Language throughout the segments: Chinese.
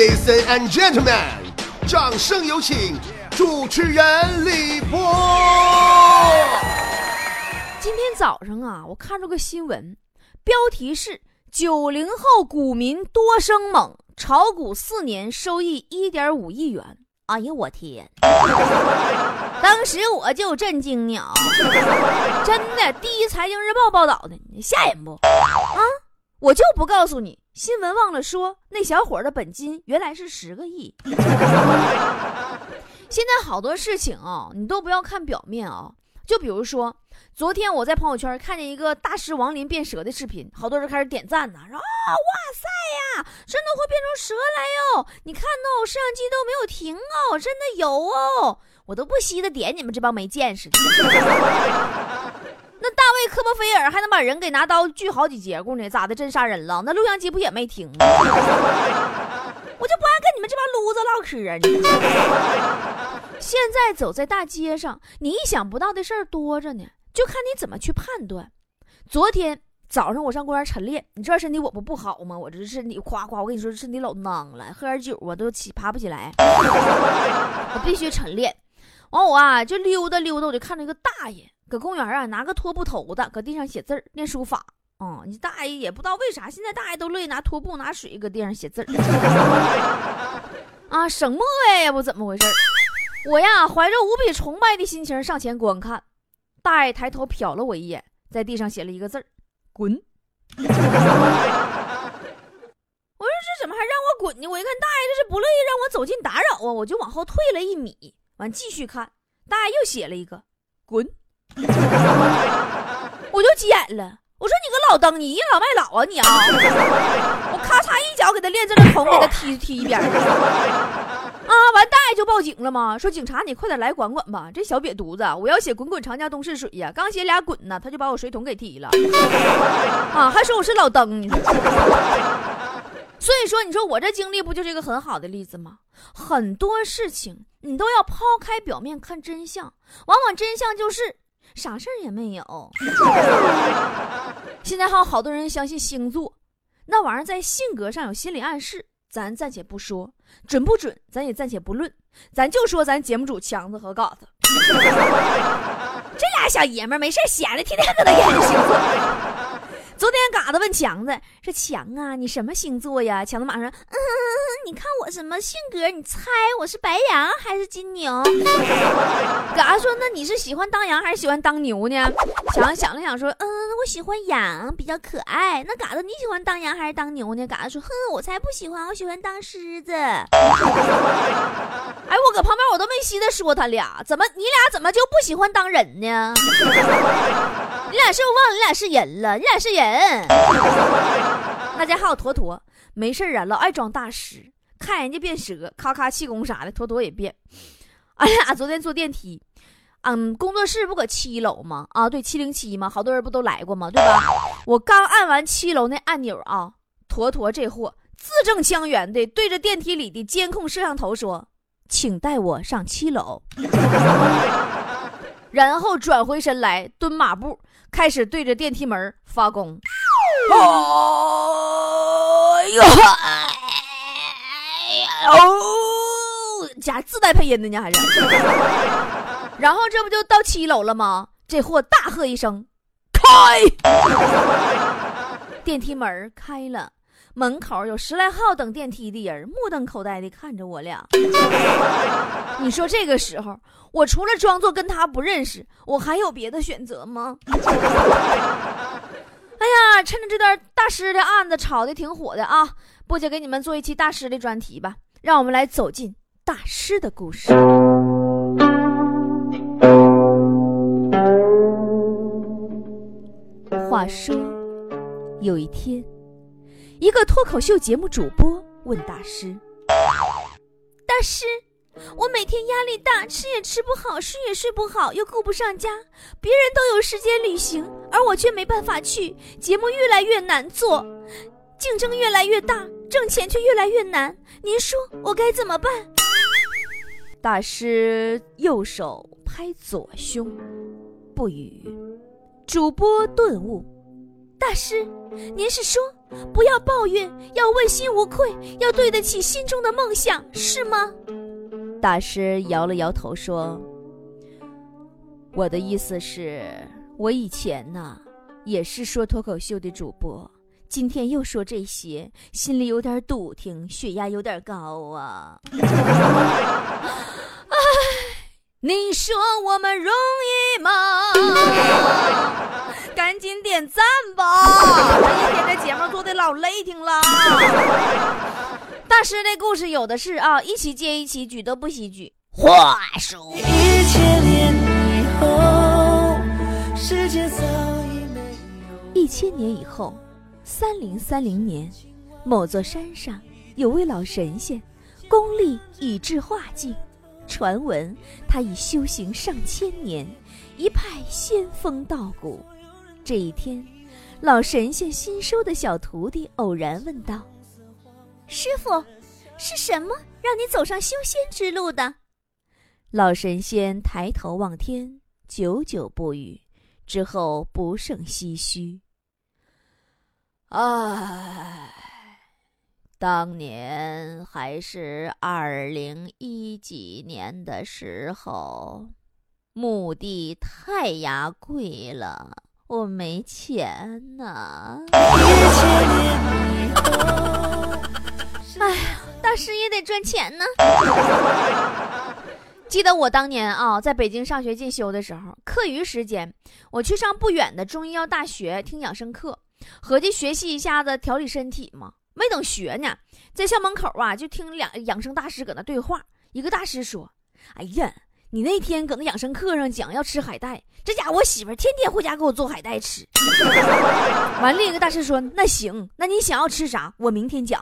Ladies and gentlemen，掌声有请主持人李波。今天早上啊，我看着个新闻，标题是“九零后股民多生猛，炒股四年收益一点五亿元”。哎呀，我天！当时我就震惊了，真的，第一财经日报报道的，吓人不？啊，我就不告诉你，新闻忘了说，那小伙的本金原来是十个亿。现在好多事情啊，你都不要看表面啊，就比如说。昨天我在朋友圈看见一个大师王林变蛇的视频，好多人开始点赞呢，说啊哇塞呀，真的会变成蛇来哟！你看哦，摄像机都没有停哦，真的有哦，我都不惜的点你们这帮没见识的。那科莫菲尔还能把人给拿刀锯好几节骨呢，咋的？真杀人了？那录像机不也没停吗？我就不爱跟你们这帮撸子唠嗑啊！现在走在大街上，你意想不到的事儿多着呢。就看你怎么去判断。昨天早上我上公园晨练，你知道身体我不不好吗？我这身体夸夸，我跟你说身体老囊了，喝点酒我都起爬不起来。我必须晨练。完我啊就溜达溜达，我就看着一个大爷搁公园啊拿个拖布头子搁地上写字儿念书法。嗯，你大爷也不知道为啥，现在大爷都乐意拿拖布拿水搁地上写字儿。啊，省墨呀，也不怎么回事我呀怀着无比崇拜的心情上前观看。大爷抬头瞟了我一眼，在地上写了一个字儿：“滚。”我说：“这怎么还让我滚呢？”我一看，大爷这是不乐意让我走近打扰啊，我就往后退了一米，完继续看。大爷又写了一个“滚”，我就急眼了。我说：“你个老登，你倚老卖老啊你啊！”我咔嚓一脚给他练字的桶给他踢踢一边啊！完，大爷就报警了吗？说警察，你快点来管管吧！这小瘪犊子，我要写“滚滚长江东逝水”呀，刚写俩“滚”呢，他就把我水桶给踢了。啊，还说我是老登，你说。所以说，你说我这经历不就是一个很好的例子吗？很多事情你都要抛开表面看真相，往往真相就是啥事儿也没有。现在还有好多人相信星座，那玩意儿在性格上有心理暗示。咱暂且不说准不准，咱也暂且不论，咱就说咱节目组强子和嘎子，这俩小爷们儿没事闲的，天天搁那研究星座。嘎子问强子说：“强啊，你什么星座呀？”强子马上说：“嗯，你看我什么性格？你猜我是白羊还是金牛？” 嘎子说：“那你是喜欢当羊还是喜欢当牛呢？”强想了想说：“嗯，我喜欢羊，比较可爱。”那嘎子你喜欢当羊还是当牛呢？嘎子说：“哼，我才不喜欢，我喜欢当狮子。”哎，我搁旁边我都没稀的说他俩，怎么你俩怎么就不喜欢当人呢？你俩是不是忘了你俩是人了？你俩是人。那家还有坨坨，没事啊，老爱装大师，看人家变蛇，咔咔气功啥的，坨坨也变。俺俩昨天坐电梯，嗯，工作室不搁七楼吗？啊，对，七零七吗？好多人不都来过吗？对吧？我刚按完七楼那按钮啊，坨坨这货字正腔圆的对着电梯里的监控摄像头说：“请带我上七楼。”然后转回身来蹲马步。开始对着电梯门发功，哎呦，哎呀，哦，家自带配音的呢还是？然后这不就到七楼了吗？这货大喝一声：“开！”电梯门开了，门口有十来号等电梯的人，目瞪口呆的看着我俩。你说这个时候？我除了装作跟他不认识，我还有别的选择吗？哎呀，趁着这段大师的案子炒的挺火的啊，不姐给你们做一期大师的专题吧，让我们来走进大师的故事。话说，有一天，一个脱口秀节目主播问大师：“大师。”我每天压力大，吃也吃不好，睡也睡不好，又顾不上家。别人都有时间旅行，而我却没办法去。节目越来越难做，竞争越来越大，挣钱却越来越难。您说我该怎么办？大师右手拍左胸，不语。主播顿悟：大师，您是说不要抱怨，要问心无愧，要对得起心中的梦想，是吗？大师摇了摇头说：“我的意思是，我以前呢，也是说脱口秀的主播，今天又说这些，心里有点堵挺，血压有点高啊。你说我们容易吗？赶紧点赞吧！老累挺了。大师的故事有的是啊，一起接一起，举都不惜举。话说，一千年以后，世界早已没有。一千年以后，三零三零年，某座山上有位老神仙，功力已至化境，传闻他已修行上千年，一派仙风道骨。这一天，老神仙新收的小徒弟偶然问道：“师傅，是什么让你走上修仙之路的？”老神仙抬头望天，久久不语，之后不胜唏嘘：“唉，当年还是二零一几年的时候，墓地太压贵了。”我没钱呐！哎呀，大师也得赚钱呢。记得我当年啊，在北京上学进修的时候，课余时间我去上不远的中医药大学听养生课，合计学习一下子调理身体嘛。没等学呢，在校门口啊，就听两养生大师搁那对话。一个大师说：“哎呀。”你那天搁那养生课上讲要吃海带，这家伙我媳妇天天回家给我做海带吃。完，另一个大师说：“那行，那你想要吃啥？我明天讲。”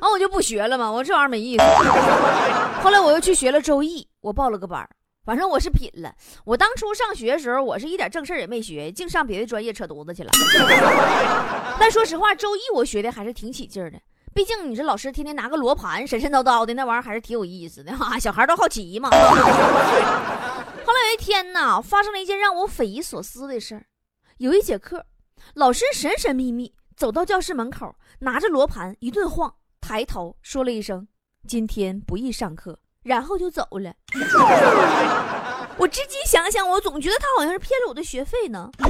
完，我就不学了嘛，我这玩意儿没意思。后来我又去学了周易，我报了个班反正我是品了。我当初上学的时候，我是一点正事儿也没学，净上别的专业扯犊子去了。但说实话，周易我学的还是挺起劲儿的。毕竟你这老师天天拿个罗盘神神叨叨的那玩意儿还是挺有意思的哈，小孩都好奇嘛。后来有一天呢，发生了一件让我匪夷所思的事儿。有一节课，老师神神秘秘走到教室门口，拿着罗盘一顿晃，抬头说了一声：“今天不宜上课。”然后就走了。我至今想想，我总觉得他好像是骗了我的学费呢。啊，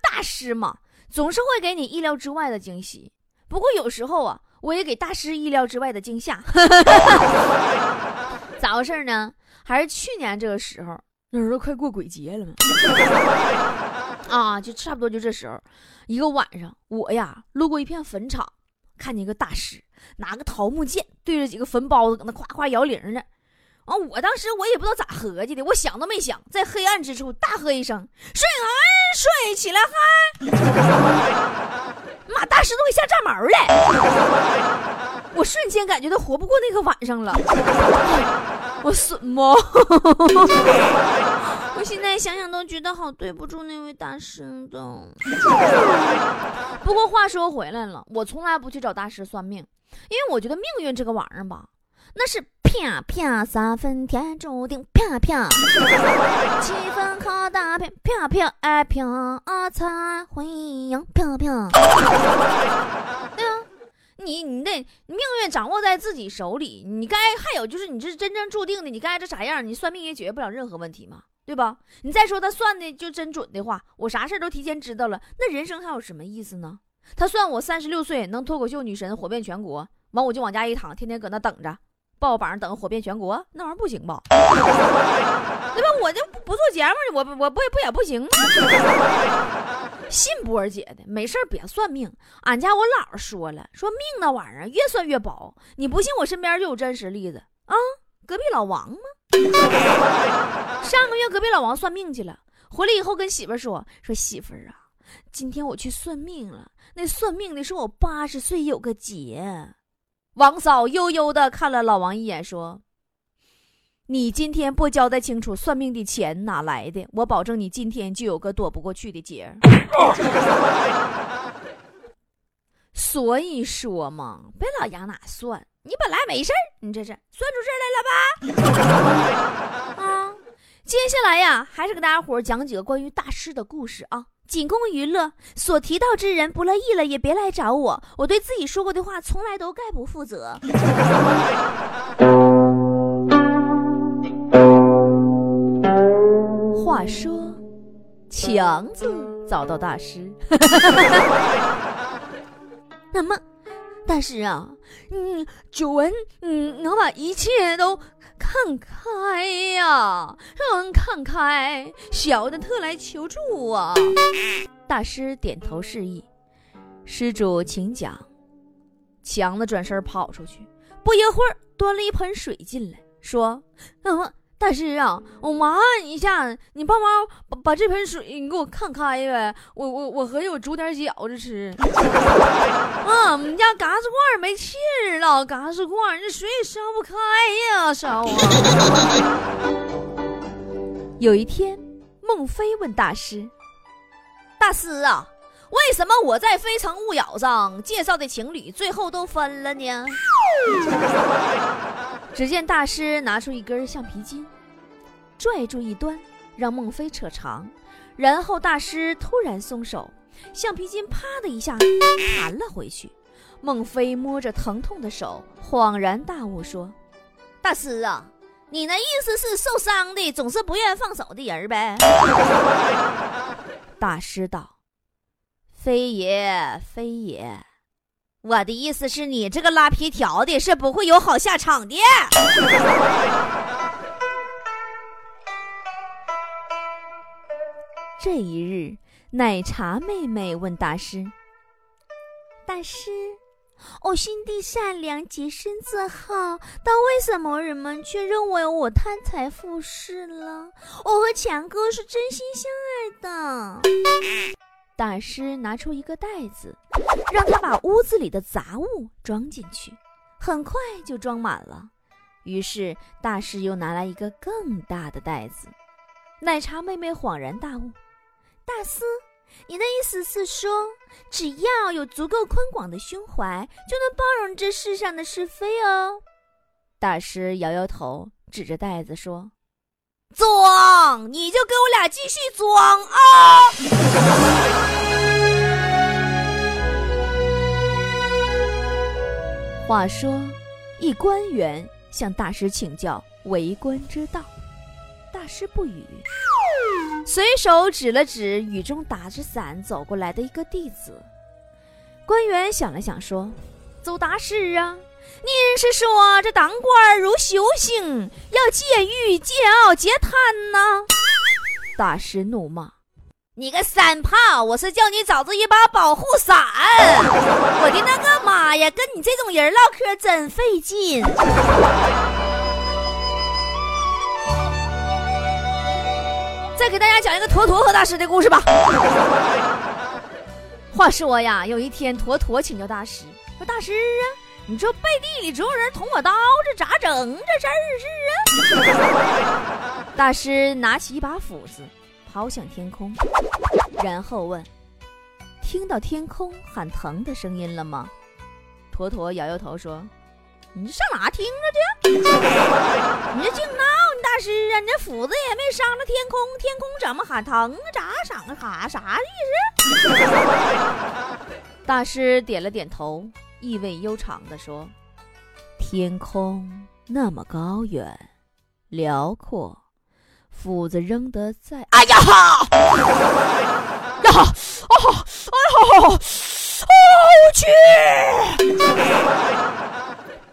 大师嘛，总是会给你意料之外的惊喜。不过有时候啊，我也给大师意料之外的惊吓。咋回事呢？还是去年这个时候，那时候快过鬼节了嘛。啊，就差不多就这时候，一个晚上，我呀路过一片坟场，看见一个大师拿个桃木剑对着几个坟包子搁那夸夸摇铃呢。完，我当时我也不知道咋合计的，我想都没想，在黑暗之处大喝一声：“睡嗨，睡起来嗨！”妈，大师都给吓炸毛了！我瞬间感觉都活不过那个晚上了。我损不？我现在想想都觉得好对不住那位大师的。不过话说回来了，我从来不去找大师算命，因为我觉得命运这个玩意儿吧，那是。啪啪，三分天注定。啪啪，七分靠打拼。啪啪，哎啪，才会赢。啪啪，对啊，你你的命运掌握在自己手里。你该还有就是你这是真正注定的，你该这啥样？你算命也解决不了任何问题嘛，对吧？你再说他算的就真准的话，我啥事都提前知道了，那人生还有什么意思呢？他算我三十六岁能脱口秀女神火遍全国，完我就往家一躺，天天搁那等着。报榜等火遍全国，那玩意儿不行吧？对吧？我就不不做节目，我我不不也不行吗？信波儿姐的，没事别算命。俺家我姥说了，说命那玩意儿越算越薄。你不信，我身边就有真实例子啊。隔壁老王吗？上个月隔壁老王算命去了，回来以后跟媳妇说说媳妇儿啊，今天我去算命了。那算命的说我八十岁有个劫。王嫂悠悠的看了老王一眼，说：“你今天不交代清楚，算命的钱哪来的？我保证你今天就有个躲不过去的劫。所以说嘛，别老往哪算，你本来没事你这是算出事来了吧？啊，接下来呀，还是给大家伙讲几个关于大师的故事啊。仅供娱乐。所提到之人不乐意了，也别来找我。我对自己说过的话，从来都概不负责。话说，强子找到大师，那么。大师啊，嗯，久闻嗯能把一切都看开呀，嗯看开，小的特来求助啊。大师点头示意，施主请讲。强子转身跑出去，不一会儿端了一盆水进来，说：“嗯。”大师啊，我麻烦你一下，你帮忙把把这盆水你给我看开呗。我我我合计我煮点饺子吃。啊，我们家嘎子罐没气儿了，嘎子罐这水也烧不开呀，烧啊。有一天，孟非问大师：“大师啊，为什么我在《非诚勿扰》上介绍的情侣最后都分了呢？” 只见大师拿出一根橡皮筋，拽住一端，让孟非扯长，然后大师突然松手，橡皮筋啪的一下弹了回去。孟非摸着疼痛的手，恍然大悟说：“大师啊，你那意思是受伤的总是不愿放手的人呗？” 大师道：“非也，非也。”我的意思是你这个拉皮条的，是不会有好下场的。这一日，奶茶妹妹问大师：“大师，我心地善良，洁身自好，但为什么人们却认为我贪财附势了？我和强哥是真心相爱的。”大师拿出一个袋子，让他把屋子里的杂物装进去，很快就装满了。于是大师又拿来一个更大的袋子。奶茶妹妹恍然大悟：“大师，你的意思是说，只要有足够宽广的胸怀，就能包容这世上的是非哦？”大师摇摇头，指着袋子说。装，你就跟我俩继续装啊！话说，一官员向大师请教为官之道，大师不语，随手指了指雨中打着伞走过来的一个弟子。官员想了想，说：“走大师啊。”您是说这当官如修行，要戒欲、戒傲、戒贪呢？大师怒骂：“你个三炮！我是叫你找着一把保护伞！我的那个妈呀，跟你这种人唠嗑真费劲。”再给大家讲一个坨坨和大师的故事吧。话说呀，有一天坨坨请教大师说：“大师啊。”你这背地里总有人捅我刀，这咋整？这事儿是啊！大师拿起一把斧子，抛向天空，然后问：“听到天空喊疼的声音了吗？”坨坨摇摇头说：“你上哪听着去？你这净闹！你大师啊，你这斧子也没伤着天空，天空怎么喊疼啊？咋嗓子喊？啥意思？” 大师点了点头。意味悠长地说：“天空那么高远、辽阔，斧子扔得在……哎呀哈！呀哈！哦，哎呦！我去！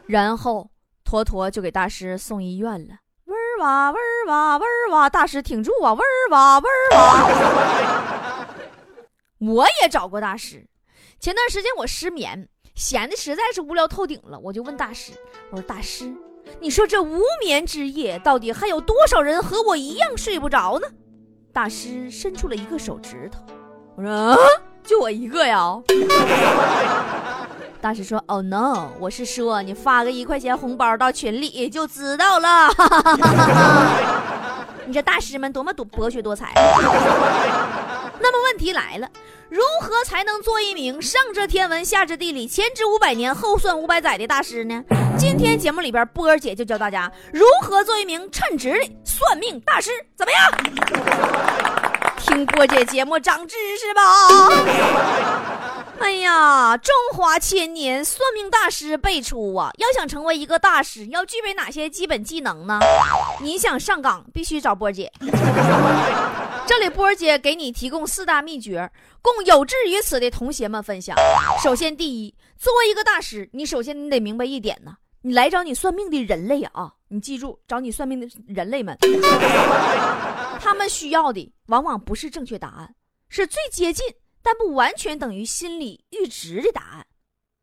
然后坨坨就给大师送医院了。嗡儿哇，嗡儿哇，嗡儿哇！大师挺住啊！嗡儿哇，嗡儿哇！我也找过大师。前段时间我失眠。”闲的实在是无聊透顶了，我就问大师：“我说大师，你说这无眠之夜，到底还有多少人和我一样睡不着呢？”大师伸出了一个手指头，我说：“啊，就我一个呀。”大师说：“Oh no，我是说你发个一块钱红包到群里就知道了。”你这大师们多么多博学多才。那么问题来了。如何才能做一名上知天文下知地理前知五百年后算五百载的大师呢？今天节目里边，波儿姐就教大家如何做一名称职的算命大师，怎么样？听波姐节目长知识吧。哎呀，中华千年算命大师辈出啊！要想成为一个大师，要具备哪些基本技能呢？你想上岗，必须找波姐。这里波姐给你提供四大秘诀，供有志于此的同学们分享。首先，第一，作为一个大师，你首先你得明白一点呢，你来找你算命的人类啊，你记住，找你算命的人类们，他们需要的往往不是正确答案，是最接近。但不完全等于心理阈值的答案，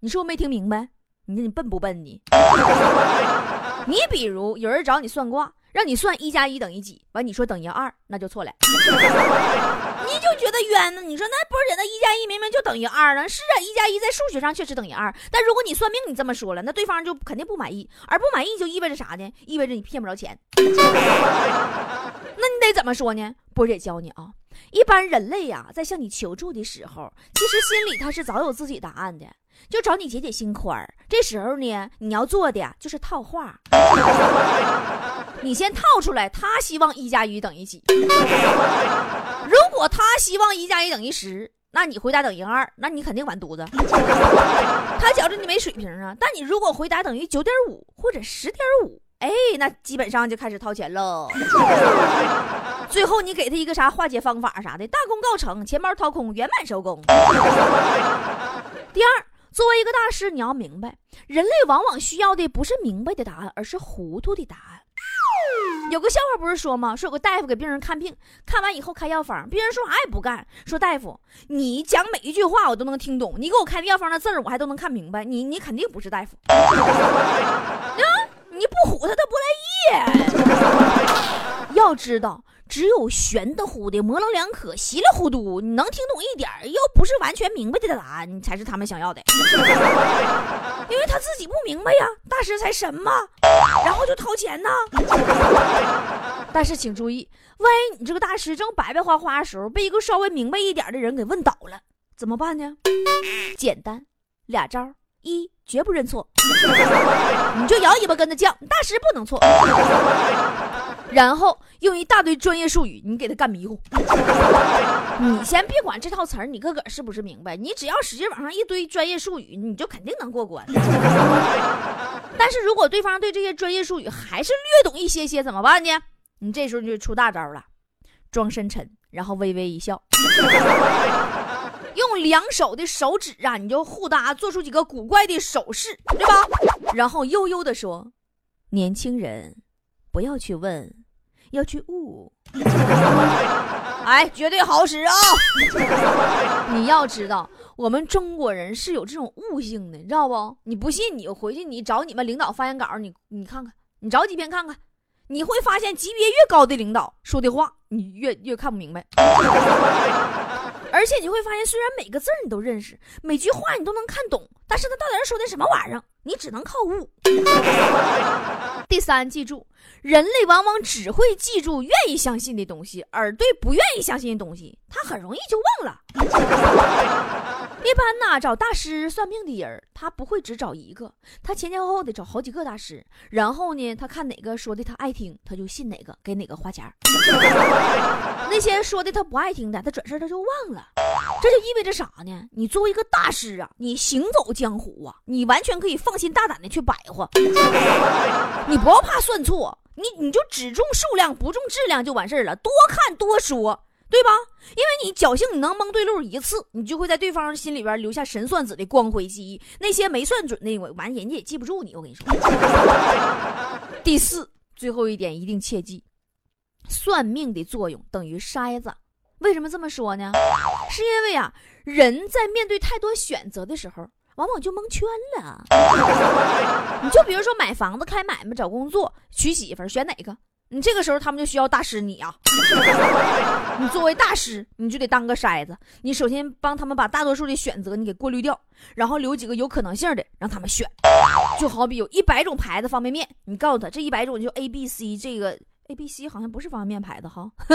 你说我没听明白？你说你笨不笨你？你比如有人找你算卦，让你算一加一等于几，完你说等于二，那就错了。你就觉得冤呢？你说那不是那一加一明明就等于二呢？是啊，一加一在数学上确实等于二，但如果你算命你这么说了，那对方就肯定不满意，而不满意就意味着啥呢？意味着你骗不着钱。那你得怎么说呢？波姐教你啊。一般人类呀，在向你求助的时候，其实心里他是早有自己答案的，就找你解解心宽。这时候呢，你要做的就是套话，你先套出来，他希望一加一等于几？如果他希望一加一等于十，那你回答等于二，那你肯定完犊子。他觉着你没水平啊。但你如果回答等于九点五或者十点五。哎，那基本上就开始掏钱喽。最后你给他一个啥化解方法啥的，大功告成，钱包掏空，圆满收工。第二，作为一个大师，你要明白，人类往往需要的不是明白的答案，而是糊涂的答案。有个笑话不是说吗？说有个大夫给病人看病，看完以后开药方，病人说啥也不干，说大夫，你讲每一句话我都能听懂，你给我开的药方的字儿我还都能看明白，你你肯定不是大夫。你不唬他，他不乐意。要知道，只有玄的乎的、模棱两可、稀里糊涂，你能听懂一点又不是完全明白的答案，你才是他们想要的。因为他自己不明白呀，大师才神嘛，然后就掏钱呢。但是请注意，万一你这个大师正白白花花的时候，被一个稍微明白一点的人给问倒了，怎么办呢？简单，俩招。一绝不认错，你就摇尾巴跟他犟，大师不能错。然后用一大堆专业术语，你给他干迷糊。你先别管这套词儿，你个个是不是明白？你只要使劲往上一堆专业术语，你就肯定能过关。但是如果对方对这些专业术语还是略懂一些些，怎么办呢？你这时候就出大招了，装深沉，然后微微一笑。用两手的手指啊，你就互搭做出几个古怪的手势，对吧？然后悠悠的说：“年轻人，不要去问，要去悟。哎，绝对好使啊！你要知道，我们中国人是有这种悟性的，你知道不？你不信，你回去你找你们领导发言稿，你你看看，你找几篇看看，你会发现级别越高的领导说的话，你越越看不明白。”而且你会发现，虽然每个字你都认识，每句话你都能看懂，但是他到底是说的什么玩意儿，你只能靠悟。第三，记住，人类往往只会记住愿意相信的东西，而对不愿意相信的东西，他很容易就忘了。一般呢，找大师算命的人，他不会只找一个，他前前后后得找好几个大师。然后呢，他看哪个说的他爱听，他就信哪个，给哪个花钱。那些说的他不爱听的，他转身他就忘了。这就意味着啥呢？你作为一个大师啊，你行走江湖啊，你完全可以放心大胆的去摆活，你不要怕算错，你你就只重数量不重质量就完事儿了，多看多说。对吧？因为你侥幸你能蒙对路一次，你就会在对方心里边留下神算子的光辉记忆。那些没算准的，我完人家也记不住你。我跟你说。第四，最后一点一定切记，算命的作用等于筛子。为什么这么说呢？是因为啊，人在面对太多选择的时候，往往就蒙圈了。你就比如说买房子、开买卖、找工作、娶媳妇，选哪个？你这个时候，他们就需要大师你啊！你作为大师，你就得当个筛子。你首先帮他们把大多数的选择你给过滤掉，然后留几个有可能性的让他们选。就好比有一百种牌子方便面，你告诉他这一百种就 A、B、C，这个 A、B、C 好像不是方便面牌子哈。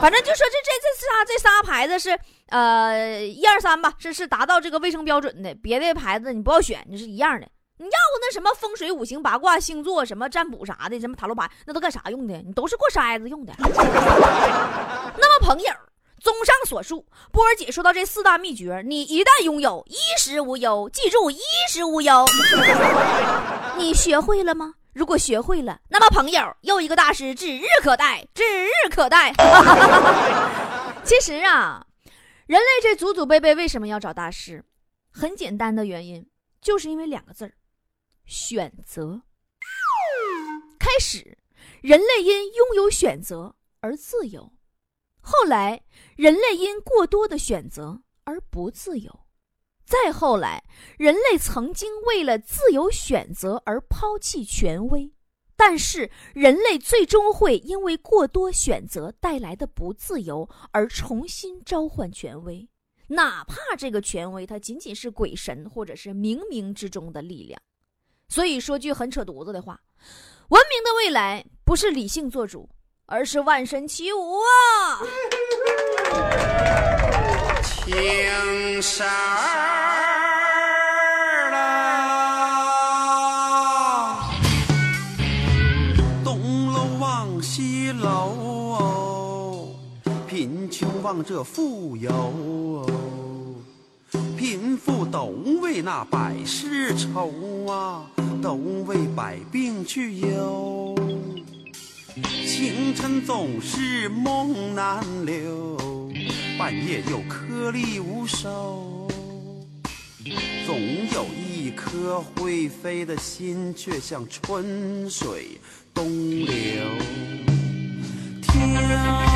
反正就说这这这仨这仨牌子是呃一二三吧，是是达到这个卫生标准的。别的牌子你不要选，你是一样的。你要不那什么风水、五行、八卦、星座、什么占卜啥的，什么塔罗牌，那都干啥用的？你都是过筛子用的。那么朋友，综上所述，波儿姐说到这四大秘诀，你一旦拥有，衣食无忧。记住，衣食无忧。你学会了吗？如果学会了，那么朋友又一个大师指日可待，指日可待。其实啊，人类这祖祖辈辈为什么要找大师？很简单的原因，就是因为两个字儿。选择。开始，人类因拥有选择而自由；后来，人类因过多的选择而不自由；再后来，人类曾经为了自由选择而抛弃权威，但是人类最终会因为过多选择带来的不自由而重新召唤权威，哪怕这个权威它仅仅是鬼神或者是冥冥之中的力量。所以说句很扯犊子的话，文明的未来不是理性做主，而是万神齐舞啊！青山儿啦，东楼望西楼，贫穷望这富有。贫富都为那百事愁啊，都为百病去忧。清晨总是梦难留，半夜又颗粒无收。总有一颗会飞的心，却像春水东流。天。